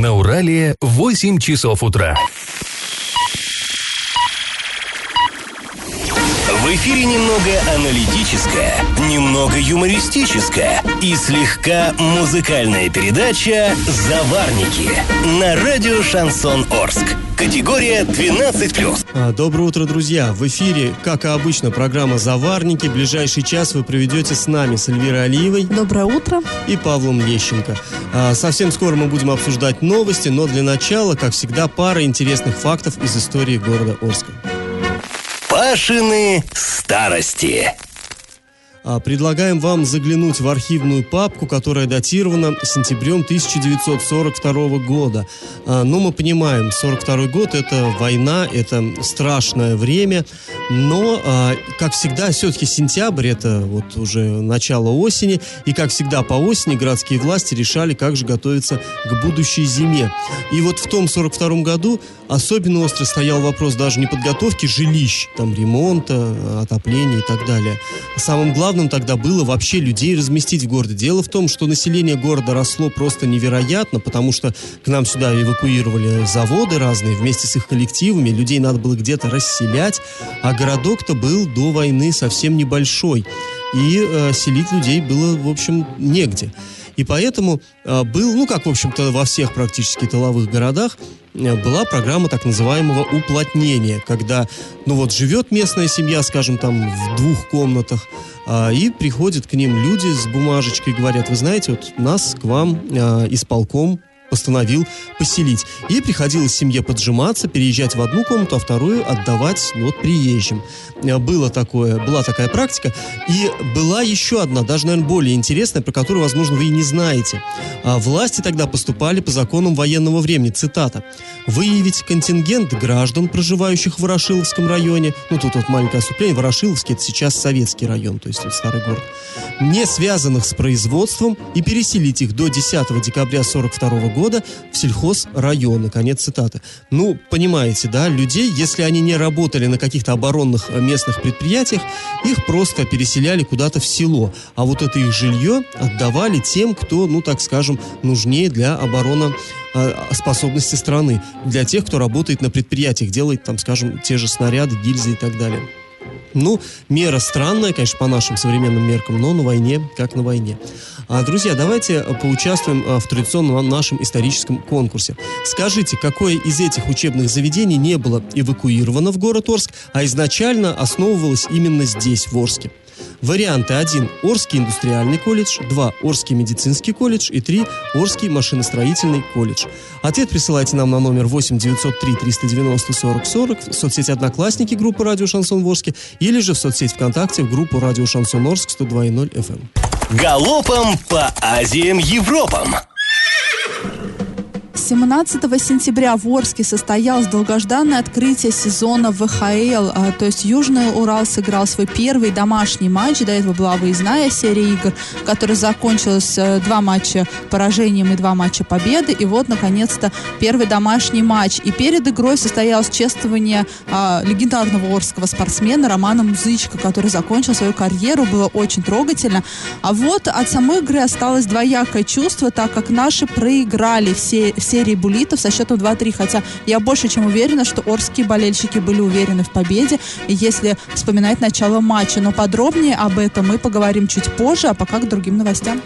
На Урале 8 часов утра. В эфире немного аналитическая, немного юмористическая и слегка музыкальная передача «Заварники» на радио «Шансон Орск». Категория 12+. А, Доброе утро, друзья! В эфире, как и обычно, программа «Заварники». Ближайший час вы проведете с нами, с Эльвирой Алиевой Доброе утро. и Павлом Лещенко. А, Совсем скоро мы будем обсуждать новости, но для начала, как всегда, пара интересных фактов из истории города Орска. Пашины старости. А, Предлагаем вам заглянуть в архивную папку, которая датирована сентябрем 1942 года. А, Но мы понимаем, 42 год – это война, это страшное время, но, а, как всегда, все-таки сентябрь – это вот уже начало осени, и, как всегда, по осени городские власти решали, как же готовиться к будущей зиме. И вот в том 42 году особенно остро стоял вопрос даже не подготовки жилищ, там ремонта, отопления и так далее. Самым главным тогда было вообще людей разместить в городе. Дело в том, что население города росло просто невероятно, потому что к нам сюда эвакуировали заводы разные вместе с их коллективами, людей надо было где-то расселять, а городок-то был до войны совсем небольшой, и э, селить людей было, в общем, негде. И поэтому э, был, ну как, в общем-то, во всех практически тыловых городах, была программа так называемого уплотнения, когда, ну вот, живет местная семья, скажем, там, в двух комнатах, а, и приходят к ним люди с бумажечкой, говорят, вы знаете, вот нас к вам а, исполком постановил поселить. И приходилось семье поджиматься, переезжать в одну комнату, а вторую отдавать ну, вот, приезжим. А, Было такое, была такая практика. И была еще одна, даже, наверное, более интересная, про которую, возможно, вы и не знаете. А, Власти тогда поступали по законам военного времени. Цитата. «Выявить контингент граждан, проживающих в Ворошиловском районе». Ну, тут вот маленькое отступление. Ворошиловский – это сейчас советский район, то есть вот старый город. «Не связанных с производством и переселить их до 10 декабря 42 года в сельхозрайоны». Конец цитаты. Ну, понимаете, да, людей, если они не работали на каких-то оборонных э, местных предприятиях, их просто переселяли куда-то в село. А вот это их жилье отдавали тем, кто, ну, так скажем, нужнее для обороны э, способности страны. Для тех, кто работает на предприятиях, делает там, скажем, те же снаряды, гильзы и так далее. Ну, мера странная, конечно, по нашим современным меркам, но на войне, как на войне. А, друзья, давайте э, поучаствуем э, в традиционном нашем историческом конкурсе. Скажите, какое из этих учебных заведений не было эвакуировано в город Орск, а изначально основывалось именно здесь, в Орске? Варианты 1. Орский индустриальный колледж, 2. Орский медицинский колледж и 3. Орский машиностроительный колледж. Ответ присылайте нам на номер 8 903 390 40 40 в соцсети «Одноклассники» группы «Радио Шансон Орске» или же в соцсеть ВКонтакте в группу «Радио Шансон Орск» 102.0 FM. Галопом по Азиям Европам. 17 сентября в Орске состоялось долгожданное открытие сезона ВХЛ, а, то есть Южный Урал сыграл свой первый домашний матч, до этого была выездная серия игр, которая закончилась э, два матча поражением и два матча победы, и вот, наконец-то, первый домашний матч. И перед игрой состоялось чествование а, легендарного орского спортсмена Романа Музычка, который закончил свою карьеру, было очень трогательно. А вот от самой игры осталось двоякое чувство, так как наши проиграли все, в серии буллитов со счетом 2-3, хотя я больше чем уверена, что орские болельщики были уверены в победе, если вспоминать начало матча. Но подробнее об этом мы поговорим чуть позже, а пока к другим новостям.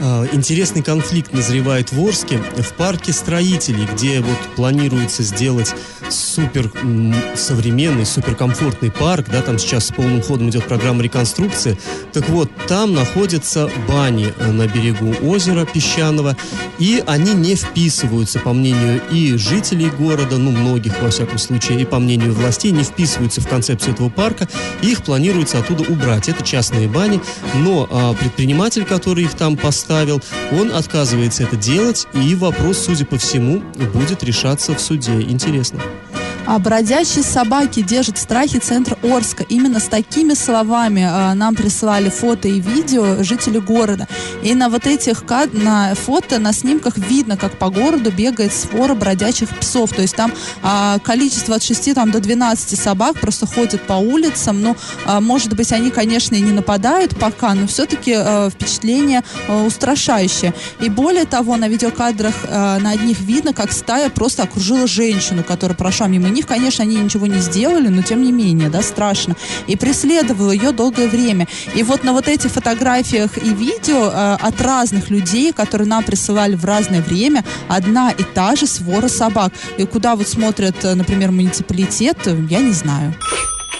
А, Интересный конфликт назревает в Орске в парке строителей, где вот планируется сделать супер современный, суперкомфортный парк, да, там сейчас с полным ходом идет программа реконструкции. Так вот, там находятся бани э, на берегу озера песчаного, и они не вписываются, по мнению и жителей города, ну, многих, во всяком случае, и по мнению властей, не вписываются в концепцию этого парка, их планируется оттуда убрать. Это частные бани, но а, предприниматель, который их там поставил, он отказывается это делать, и вопрос, судя по всему, будет решаться в суде. Интересно. А бродячие собаки держат страхи центр Орска. Именно с такими словами э, нам прислали фото и видео жители города. И на вот этих на фото, на снимках видно, как по городу бегает свора бродячих псов. То есть там а, количество от 6 там, до 12 собак просто ходят по улицам. Ну, а, может быть, они, конечно, и не нападают пока, но все-таки а, впечатление а, устрашающее. И более того, на видеокадрах а, на одних видно, как стая просто окружила женщину, которая прошла мимо них. Конечно, они ничего не сделали, но тем не менее, да, страшно. И преследовала ее долгое время. И вот на вот этих фотографиях и видео э, от разных людей, которые нам присылали в разное время, одна и та же свора собак. И куда вот смотрят, э, например, муниципалитет, э, я не знаю.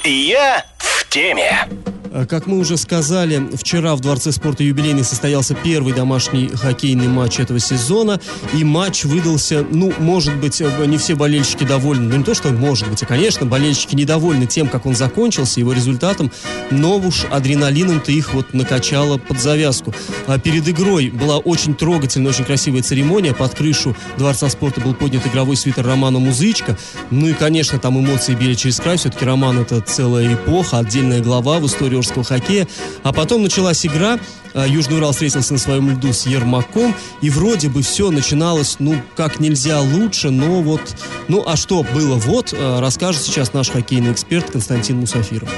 Я в теме. А, Как мы уже сказали, вчера в Дворце спорта юбилейный состоялся первый домашний хоккейный матч этого сезона. И матч выдался, ну, может быть, э, не все болельщики довольны. Ну, не то, что может быть, а, конечно, болельщики недовольны тем, как он закончился, его результатом. Но уж адреналином-то их вот накачало под завязку. А перед игрой была очень трогательная, очень красивая церемония. Под крышу Дворца спорта был поднят игровой свитер Романа Музычка. Ну и, конечно, там эмоции били через край. Все-таки Роман это целая эпоха, отдельная глава в истории Орского хоккея. А потом началась игра. А, Южный Урал встретился на своем льду с Ермаком. И вроде бы все начиналось, ну, как нельзя лучше, но вот... Ну, а что было вот, а, расскажет сейчас наш хоккейный эксперт Константин Мусафиров.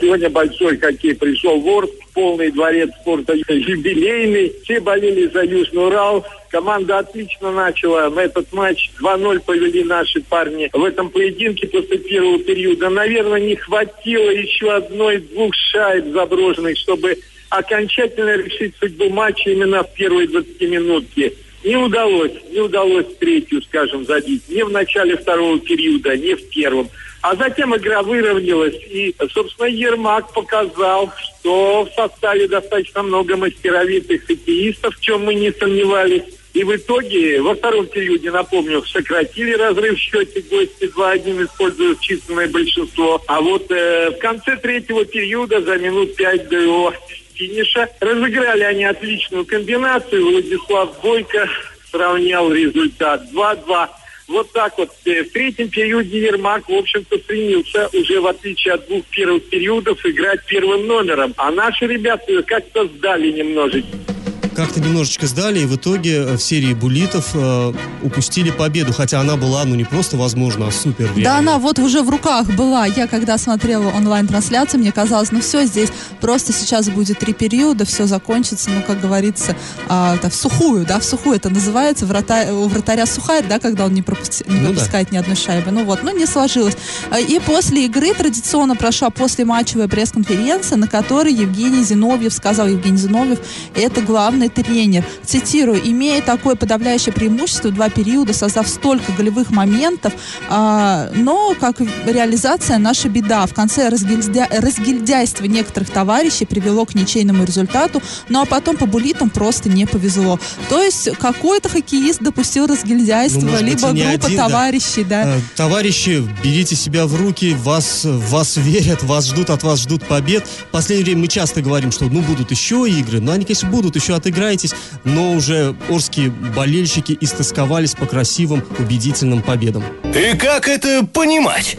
Сегодня большой хоккей пришел в Орск, полный дворец спорта юбилейный. Все болели за Южный Урал. Команда отлично начала. Этот матч 2-0 повели наши парни. В этом поединке после первого периода, наверное, не хватило еще одной-двух шайб заброшенных, чтобы окончательно решить судьбу матча именно в первой 20 минутке. Не удалось, не удалось третью, скажем, забить. Ни в начале второго периода, ни в первом. А затем игра выровнялась, и, собственно, Ермак показал, что в составе достаточно много мастеровитых хоккеистов, в чем мы не сомневались. И в итоге во втором периоде, напомню, сократили разрыв в счете гости 2-1, используя численное большинство. А вот э, в конце третьего периода, за минут пять до его финиша, разыграли они отличную комбинацию. Владислав Бойко сравнял результат 2-2. Вот так вот. Э, В третьем периоде Ермак, в общем-то, стремился уже, в отличие от двух первых периодов, играть первым номером. А наши ребята как-то сдали немножечко. Как-то немножечко сдали, и в итоге э, в серии буллитов э, упустили победу, хотя она была, ну, не просто возможно, а супер Да, она вот уже в руках была. Я когда смотрела онлайн-трансляцию, мне казалось, ну все, здесь просто сейчас будет три периода, все закончится, ну, как говорится, а, это в сухую, да, в сухую это называется, врата- у вратаря сухарь, да, когда он не, пропусти- не Ну да. ни одной шайбы. Ну вот, ну не сложилось. А, И после игры традиционно прошла послематчевая пресс-конференция, на которой Евгений Зиновьев сказал, Евгений Зиновьев, это главный тренер. Цитирую, имея такое подавляющее преимущество, два периода, создав столько голевых моментов, а, но как реализация наша беда. В конце разгильдя- разгильдяйство некоторых товарищей привело к ничейному результату, ну а потом по булитам просто не повезло. То есть какой-то хоккеист допустил разгильдяйство, Ну, быть, либо группа один, да. товарищей, да. Э, Товарищи, берите себя в руки, вас, вас верят, вас ждут, от вас ждут побед. В последнее время мы часто говорим, что ну будут еще игры, ну они, конечно, будут, еще отыграетесь, но уже орские болельщики истосковались по красивым, убедительным победам. И как это понимать?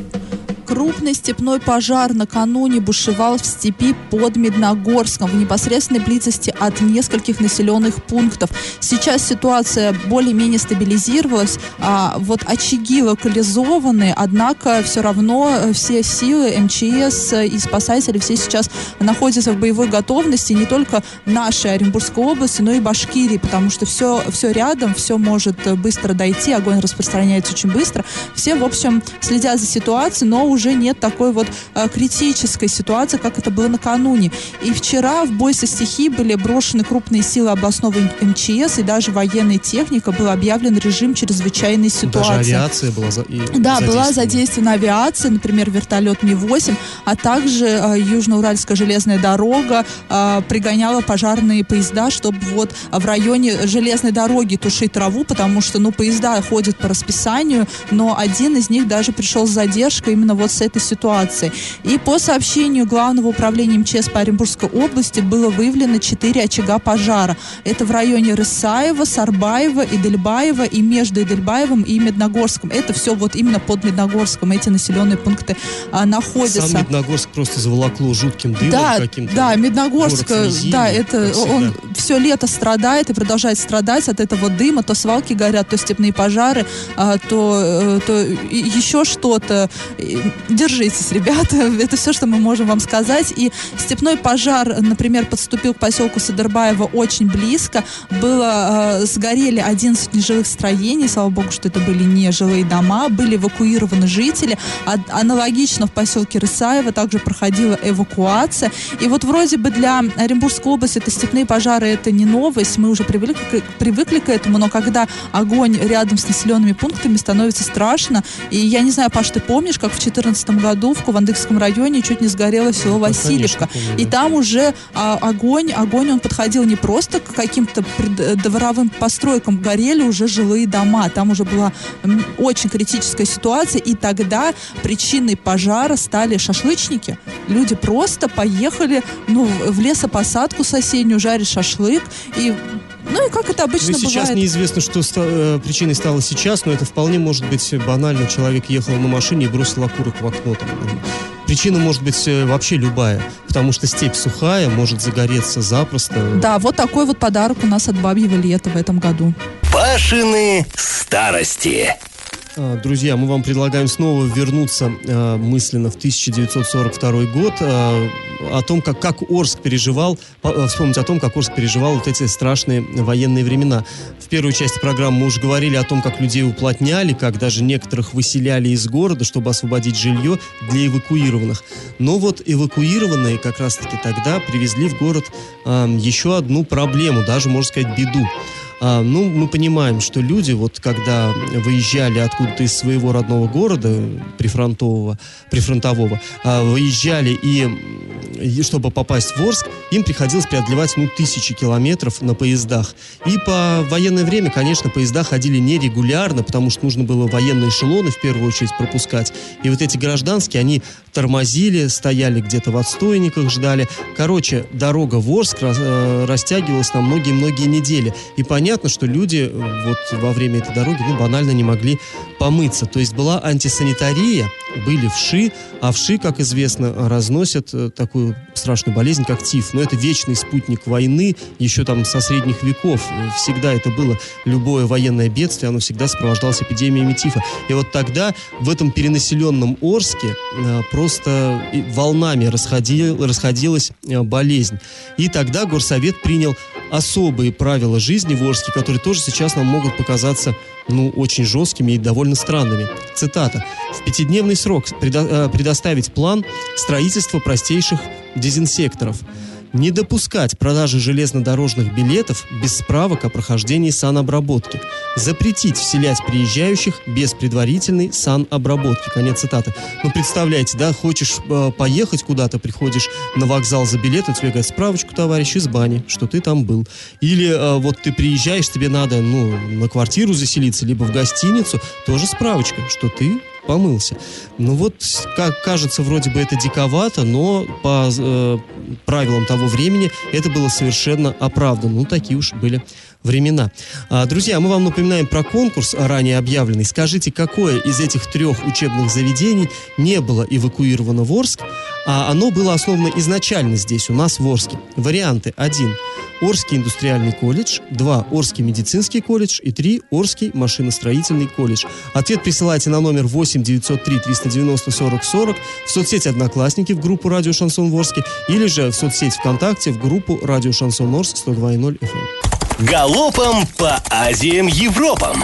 Крупный степной пожар накануне бушевал в степи под Медногорском в непосредственной близости от нескольких населенных пунктов. Сейчас ситуация более-менее стабилизировалась, а вот очаги локализованы, однако все равно э, все силы МЧС и спасатели все сейчас находятся в боевой готовности не только нашей Оренбургской области, но и Башкирии, потому что все, все рядом, все может э, быстро дойти, огонь распространяется очень быстро. Все, в общем, следят за ситуацией, но уже нет такой вот э, критической ситуации, как это было накануне. И вчера в бой со стихией были брошены крупные силы областного МЧС и даже военная техника, был объявлен режим чрезвычайной Даже ситуации. авиация была за- Да, была задействована. задействована авиация, например, вертолет Ми-8, а также э, Южноуральская железная дорога э, пригоняла пожарные поезда, чтобы вот в районе железной дороги тушить траву, потому что, ну, поезда ходят по расписанию, но один из них даже пришел с задержкой именно вот с этой ситуацией. И по сообщению Главного управления МЧС по Оренбургской области было выявлено 4 очага пожара. Это в районе Рысаева, Сарбаева, Идельбаева и между Идельбаевым и Медногорском. Это все вот именно под Медногорском эти населенные пункты а, находятся. Сам Медногорск просто заволокло жутким дымом да, каким-то. Да, Медногорск, слезинный, да, это он все лето страдает и продолжает страдать от этого дыма. То свалки горят, то степные пожары, а, то, э, то еще что-то. Держитесь, ребята, это все, что мы можем вам сказать. И степной пожар, например, подступил к поселку Садырбаево очень близко. Было, э, сгорели 11 нежилых строений, слава богу, что это были не жилые дома, были эвакуированы жители. А- аналогично в поселке Рысаево также проходила эвакуация. И вот вроде бы для Оренбургской области это степные пожары, это не новость, мы уже привыкли, привыкли к этому, но когда огонь рядом с населенными пунктами становится страшно. И я не знаю, Паш, ты помнишь, как в 2014 году в Кувандыкском районе чуть не сгорело село Васильевка. И там уже а, огонь, огонь он подходил не просто к каким-то пред- дворовым постройкам, горели уже жилые дома. Там уже была очень критическая ситуация, и тогда причиной пожара стали шашлычники. Люди просто поехали ну, в лесопосадку соседнюю, жарить шашлык, и ну и как это обычно Ну, сейчас бывает. неизвестно, что ста- э, причиной стало сейчас, но это вполне может быть банально. Человек ехал на машине и бросил окурок в окно. Там. Причина может быть э, вообще любая, потому что степь сухая, может загореться запросто. Да, вот такой вот подарок у нас от бабьего лета в этом году. Пашины старости. А, Друзья, мы вам предлагаем снова вернуться а, мысленно в 1942 год, а, о том, как, как Орск переживал, по- вспомнить о том, как Орск переживал вот эти страшные военные времена. В первой части программы мы уже говорили о том, как людей уплотняли, как даже некоторых выселяли из города, чтобы освободить жилье для эвакуированных. Но вот эвакуированные как раз-таки тогда привезли в город а, еще одну проблему, даже, можно сказать, беду. А, ну, мы понимаем, что люди, вот когда выезжали откуда-то из своего родного города, прифронтового, прифронтового, а, выезжали и, и чтобы попасть в Орск, им приходилось преодолевать, ну, тысячи километров на поездах. И по военное время, конечно, поезда ходили нерегулярно, потому что нужно было военные эшелоны в первую очередь пропускать. И вот эти гражданские, они тормозили, стояли где-то в отстойниках, ждали. Короче, дорога в Орск э, растягивалась на многие-многие недели. И понятно, что люди э, вот во время этой дороги, ну, банально не могли помыться. То есть была антисанитария, были вши, а вши, как известно, разносят э, такую страшную болезнь, как тиф. Но это вечный спутник войны, еще там со средних веков. Э, Всегда это было любое военное бедствие, оно всегда сопровождалось эпидемиями тифа. И вот тогда в этом перенаселенном Орске просто волнами расходи- расходилась болезнь. И тогда горсовет принял особые правила жизни в Орске, которые тоже сейчас нам могут показаться ну, очень жесткими и довольно странными. Цитата. «В пятидневный срок предо- э, предоставить план строительства простейших дезинсекторов. Не допускать продажи железнодорожных билетов без справок о прохождении санобработки. Запретить вселять приезжающих без предварительной санобработки. Конец цитаты. Ну, представляете, да, хочешь э, поехать куда-то, приходишь на вокзал за билетом, тебе говорят, справочку, товарищ, из бани, что ты там был. Или э, вот ты приезжаешь, тебе надо, ну, на квартиру заселиться, либо в гостиницу, тоже справочка, что ты помылся. Ну вот, как кажется, вроде бы это диковато, но по э, правилам того времени это было совершенно оправдано. Ну, такие уж были времена. А, друзья, мы вам напоминаем про конкурс, ранее объявленный. Скажите, какое из этих трех учебных заведений не было эвакуировано в Орск, а оно было основано изначально здесь, у нас в Орске? Варианты. Один. Орский индустриальный колледж, 2. Орский медицинский колледж и 3. Орский машиностроительный колледж. Ответ присылайте на номер 8 903 390 40 40 в соцсети «Одноклассники» в группу «Радио Шансон Ворске» или же в соцсеть ВКонтакте в группу «Радио Шансон Орск» 102.0 FM. Галопом по Азиям Европам.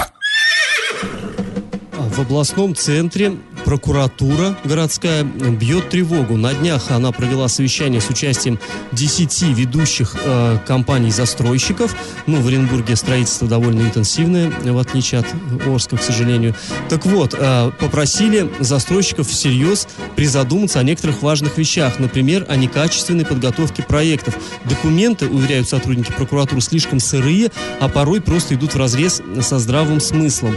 В областном центре прокуратура городская бьет тревогу. На днях она провела совещание с участием 10 ведущих э, компаний-застройщиков. Ну, в Оренбурге строительство довольно интенсивное, в отличие от Орска, к сожалению. Так вот, э, попросили застройщиков всерьез призадуматься о некоторых важных вещах. Например, о некачественной подготовке проектов. Документы, уверяют сотрудники прокуратуры, слишком сырые, а порой просто идут в разрез со здравым смыслом.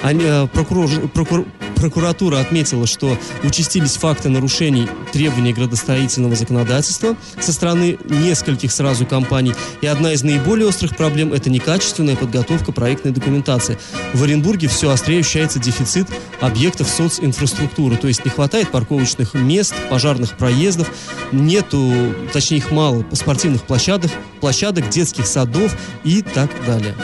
Они, э, прокурор, прокур- Прокуратура отметила, что участились факты нарушений требований градостроительного законодательства со стороны нескольких сразу компаний. И одна из наиболее острых проблем – это некачественная подготовка проектной документации. В Оренбурге все острее ощущается дефицит объектов социнфраструктуры. То есть не хватает парковочных мест, пожарных проездов, нету, точнее их мало, спортивных площадок, площадок, детских садов и так далее.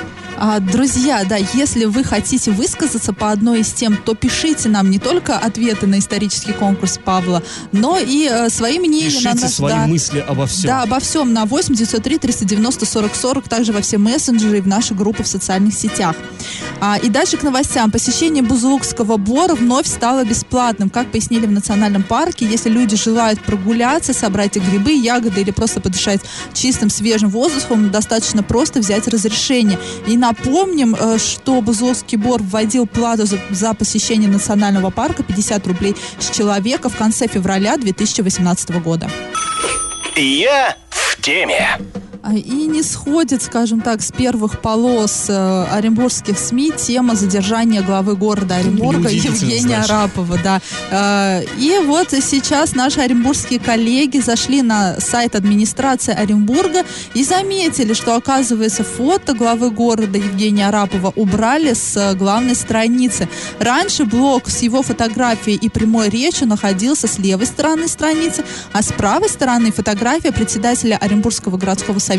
А, друзья, да, если вы хотите высказаться по одной из тем, то пишите нам не только ответы на исторический конкурс Павла, но и э, свои мнения. Пишите на наш, свои да, мысли обо всем. Да, обо всем на 8 903 390 40 40, также во все мессенджеры и в наши группы в социальных сетях. А, и дальше к новостям. Посещение Бузулукского бора вновь стало бесплатным. Как пояснили в национальном парке, если люди желают прогуляться, собрать грибы, ягоды или просто подышать чистым свежим воздухом, достаточно просто взять разрешение. И напомним, э, что Бузулукский бор вводил плату за, за посещение национального парка 50 рублей с человека в конце февраля 2018 года. Я в теме. А, И не сходит, скажем так, с первых полос э, оренбургских СМИ тема задержания главы города Оренбурга Евгения значит. Арапова. Да. Э, и вот сейчас наши оренбургские коллеги зашли на сайт администрации Оренбурга и заметили, что, оказывается, фото главы города Евгения Арапова убрали с э, главной страницы. Раньше блок с его фотографией и прямой речью находился с левой стороны страницы, а с правой стороны фотография председателя Оренбургского городского совета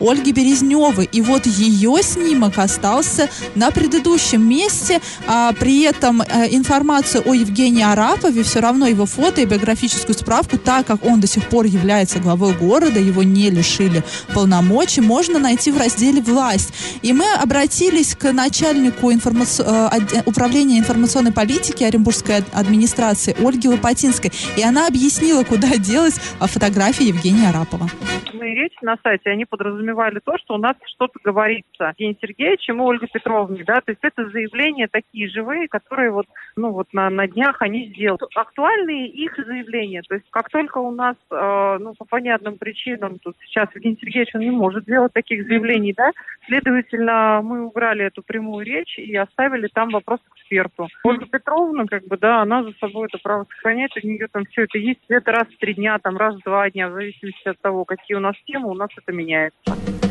Ольги Березневой. И вот ее снимок остался на предыдущем месте. А, при этом э, информацию о Евгении Арапове, все равно его фото и биографическую справку, так как он до сих пор является главой города, его не лишили полномочий, можно найти в разделе «Власть». И мы обратились к начальнику информаци- э, управления информационной политики Оренбургской ад- администрации Ольге Лопатинской. И она объяснила, куда делась а, фотография Евгения Арапова. мои речи на сайте, они подразумевали то, что у нас что-то говорится Евгений Сергеевичем и Ольгой Петровной, да, то есть это заявления такие живые, которые вот, ну вот на, на днях они сделают. Актуальные их заявления, то есть как только у нас, э, ну по понятным причинам, тут сейчас Евгений Сергеевич, он не может делать таких заявлений, да, следовательно, мы убрали эту прямую речь и оставили там вопрос эксперту. Ольга Петровна, как бы, да, она за собой это право сохраняет, у нее там все это есть, это раз в три дня, там раз в два дня, в зависимости от того, какие у нас темы, у нас это меняется.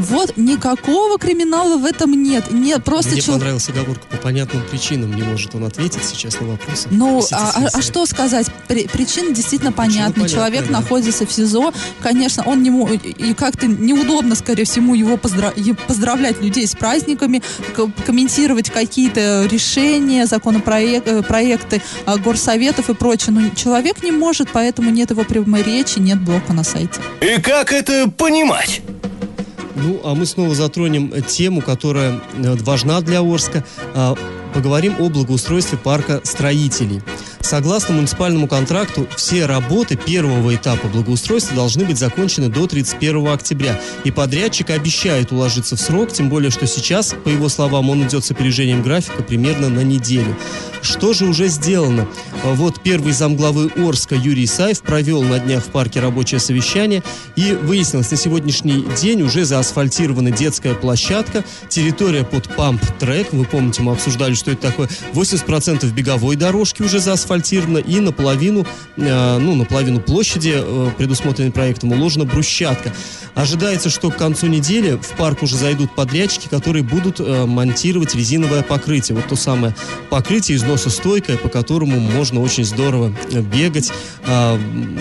Вот никакого криминала в этом нет. Нет, просто Мне чел- понравилась оговорка по понятным причинам. Не может он ответить сейчас на вопросы. Ну, а, а- а что сказать? При- причина действительно понятна. понятная, Человек да. находится в СИЗО. Конечно, он не мо- и как-то неудобно, скорее всего, его поздра- поздравлять людей с праздниками, к- комментировать какие-то решения, законопроекты, проекты а, горсоветов и прочее. Но человек не может, поэтому нет его прямой речи, нет блока на сайте. И как это понимать? Ну, а мы снова затронем тему, которая э, важна для Орска. А, Поговорим о благоустройстве парка строителей. Согласно муниципальному контракту, все работы первого этапа благоустройства должны быть закончены до 31 октября. И подрядчик обещает уложиться в срок, тем более, что сейчас, по его словам, он идет с опережением графика примерно на неделю. Что же уже сделано? Вот первый замглавы Орска Юрий Исаев провел на днях в парке рабочее совещание и выяснилось, на сегодняшний день уже заасфальтирована детская площадка, территория под памп-трек, вы помните, мы обсуждали, что это такое, 80% беговой дорожки уже заасфальтировано и наполовину, э, ну, наполовину площади, э, предусмотренной проектом, уложена брусчатка. Ожидается, что к концу недели в парк уже зайдут подрядчики, которые будут э, монтировать резиновое покрытие. Вот то самое покрытие износостойкое, по которому можно очень здорово бегать. а,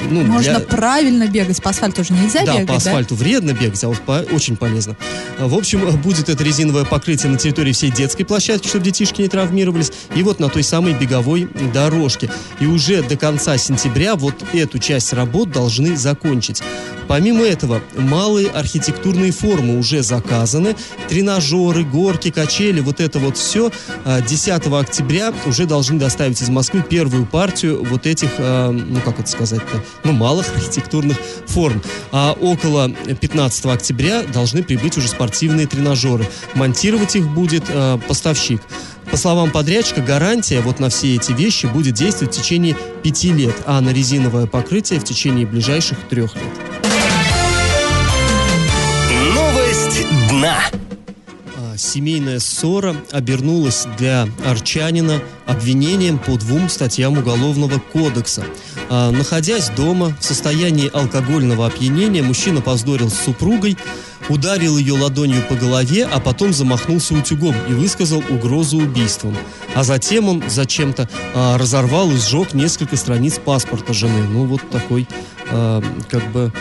ну, Можно для- правильно бегать. По асфальту уже нельзя да, бегать, по асфальту вредно бегать, а вот по- очень полезно. В общем, будет это резиновое покрытие на территории всей детской площадки, чтобы детишки не травмировались, и вот на той самой беговой дорожке. И уже до конца сентября вот эту часть работ должны закончить. Помимо этого, малые архитектурные формы уже заказаны, тренажеры, горки, качели, вот это вот все. 10 октября уже должны доставить из Москвы первую партию вот этих, э, ну как это сказать-то, ну малых архитектурных форм. А около 15 октября должны прибыть уже спортивные тренажеры. Монтировать их будет э, поставщик. По словам подрядчика, гарантия вот на все эти вещи будет действовать в течение пяти лет, а на резиновое покрытие в течение ближайших трех лет. Новость дна. А, семейная ссора обернулась для арчанина обвинением по двум статьям Уголовного кодекса. А, находясь дома в состоянии алкогольного опьянения, мужчина поздорил с супругой, ударил ее ладонью по голове, а потом замахнулся утюгом и высказал угрозу убийством. А затем он зачем-то а, разорвал и сжег несколько страниц паспорта жены. Ну, вот такой, а, как бы,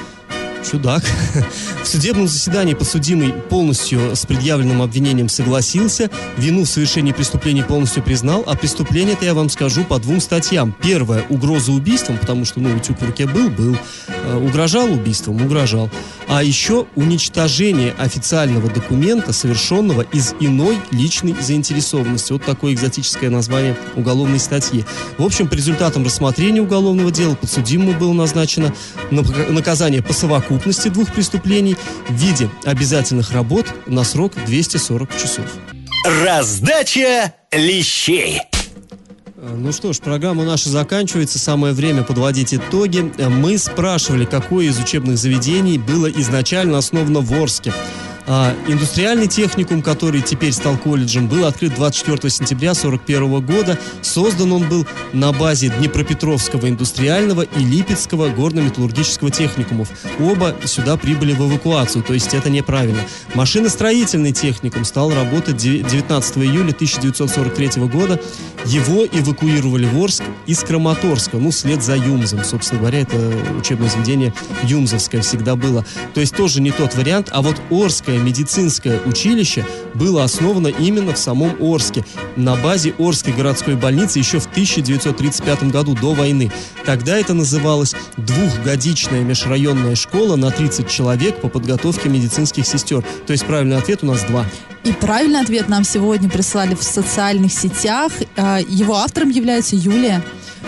чудак. В судебном заседании подсудимый полностью с предъявленным обвинением согласился, вину в совершении преступления полностью признал, а преступление-то я вам скажу по двум статьям. Первое – угроза убийством, потому что, ну, утюг в руке был, был. Э, угрожал убийством, угрожал. А еще уничтожение официального документа, совершенного из иной личной заинтересованности. Вот такое экзотическое название уголовной статьи. В общем, по результатам рассмотрения уголовного дела подсудимому было назначено наказание по совокупности двух преступлений в виде обязательных работ на срок 240 часов. Раздача лещей. Э, ну что ж, программа наша заканчивается, самое время подводить итоги. Э, мы спрашивали, какое из учебных заведений было изначально основано в Орске. А, индустриальный техникум, который теперь стал колледжем, был открыт 24 сентября 1941 года. Создан он был на базе Днепропетровского индустриального и Липецкого горно-металлургического техникумов. Оба сюда прибыли в эвакуацию, то есть это неправильно. Машиностроительный техникум стал работать 19 июля 1943 года. Его эвакуировали в Орск из Краматорска, ну, след за Юмзом. Собственно говоря, это учебное заведение Юмзовское всегда было. То есть тоже не тот вариант, а вот Орское медицинское училище было основано именно в самом Орске, на базе Орской городской больницы еще в 1935 году, до войны. Тогда это называлось двухгодичная межрайонная школа на 30 человек по подготовке медицинских сестер. То есть правильный ответ у нас два. И правильный ответ нам сегодня прислали в социальных сетях. А, его автором является Юлия.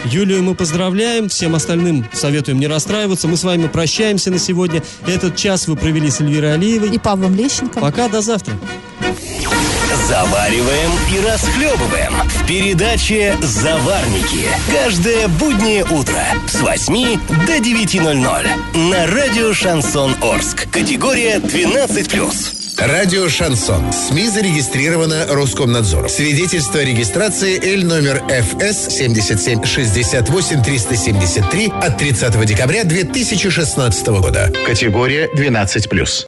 Юлию мы поздравляем, всем остальным советуем не расстраиваться. Мы с вами прощаемся на сегодня. Этот час вы провели с Эльвирой Алиевой. И Павлом Лещенко. Пока, до завтра. Завариваем и расхлебываем в передаче «Заварники». Каждое буднее утро с 8 до 9.00 на радио «Шансон Орск». Категория 12+. Радио «Шансон». СМИ зарегистрировано Роскомнадзором. Свидетельство о регистрации Л номер ФС 77 68 373 от 30 декабря 2016 года. Категория 12+.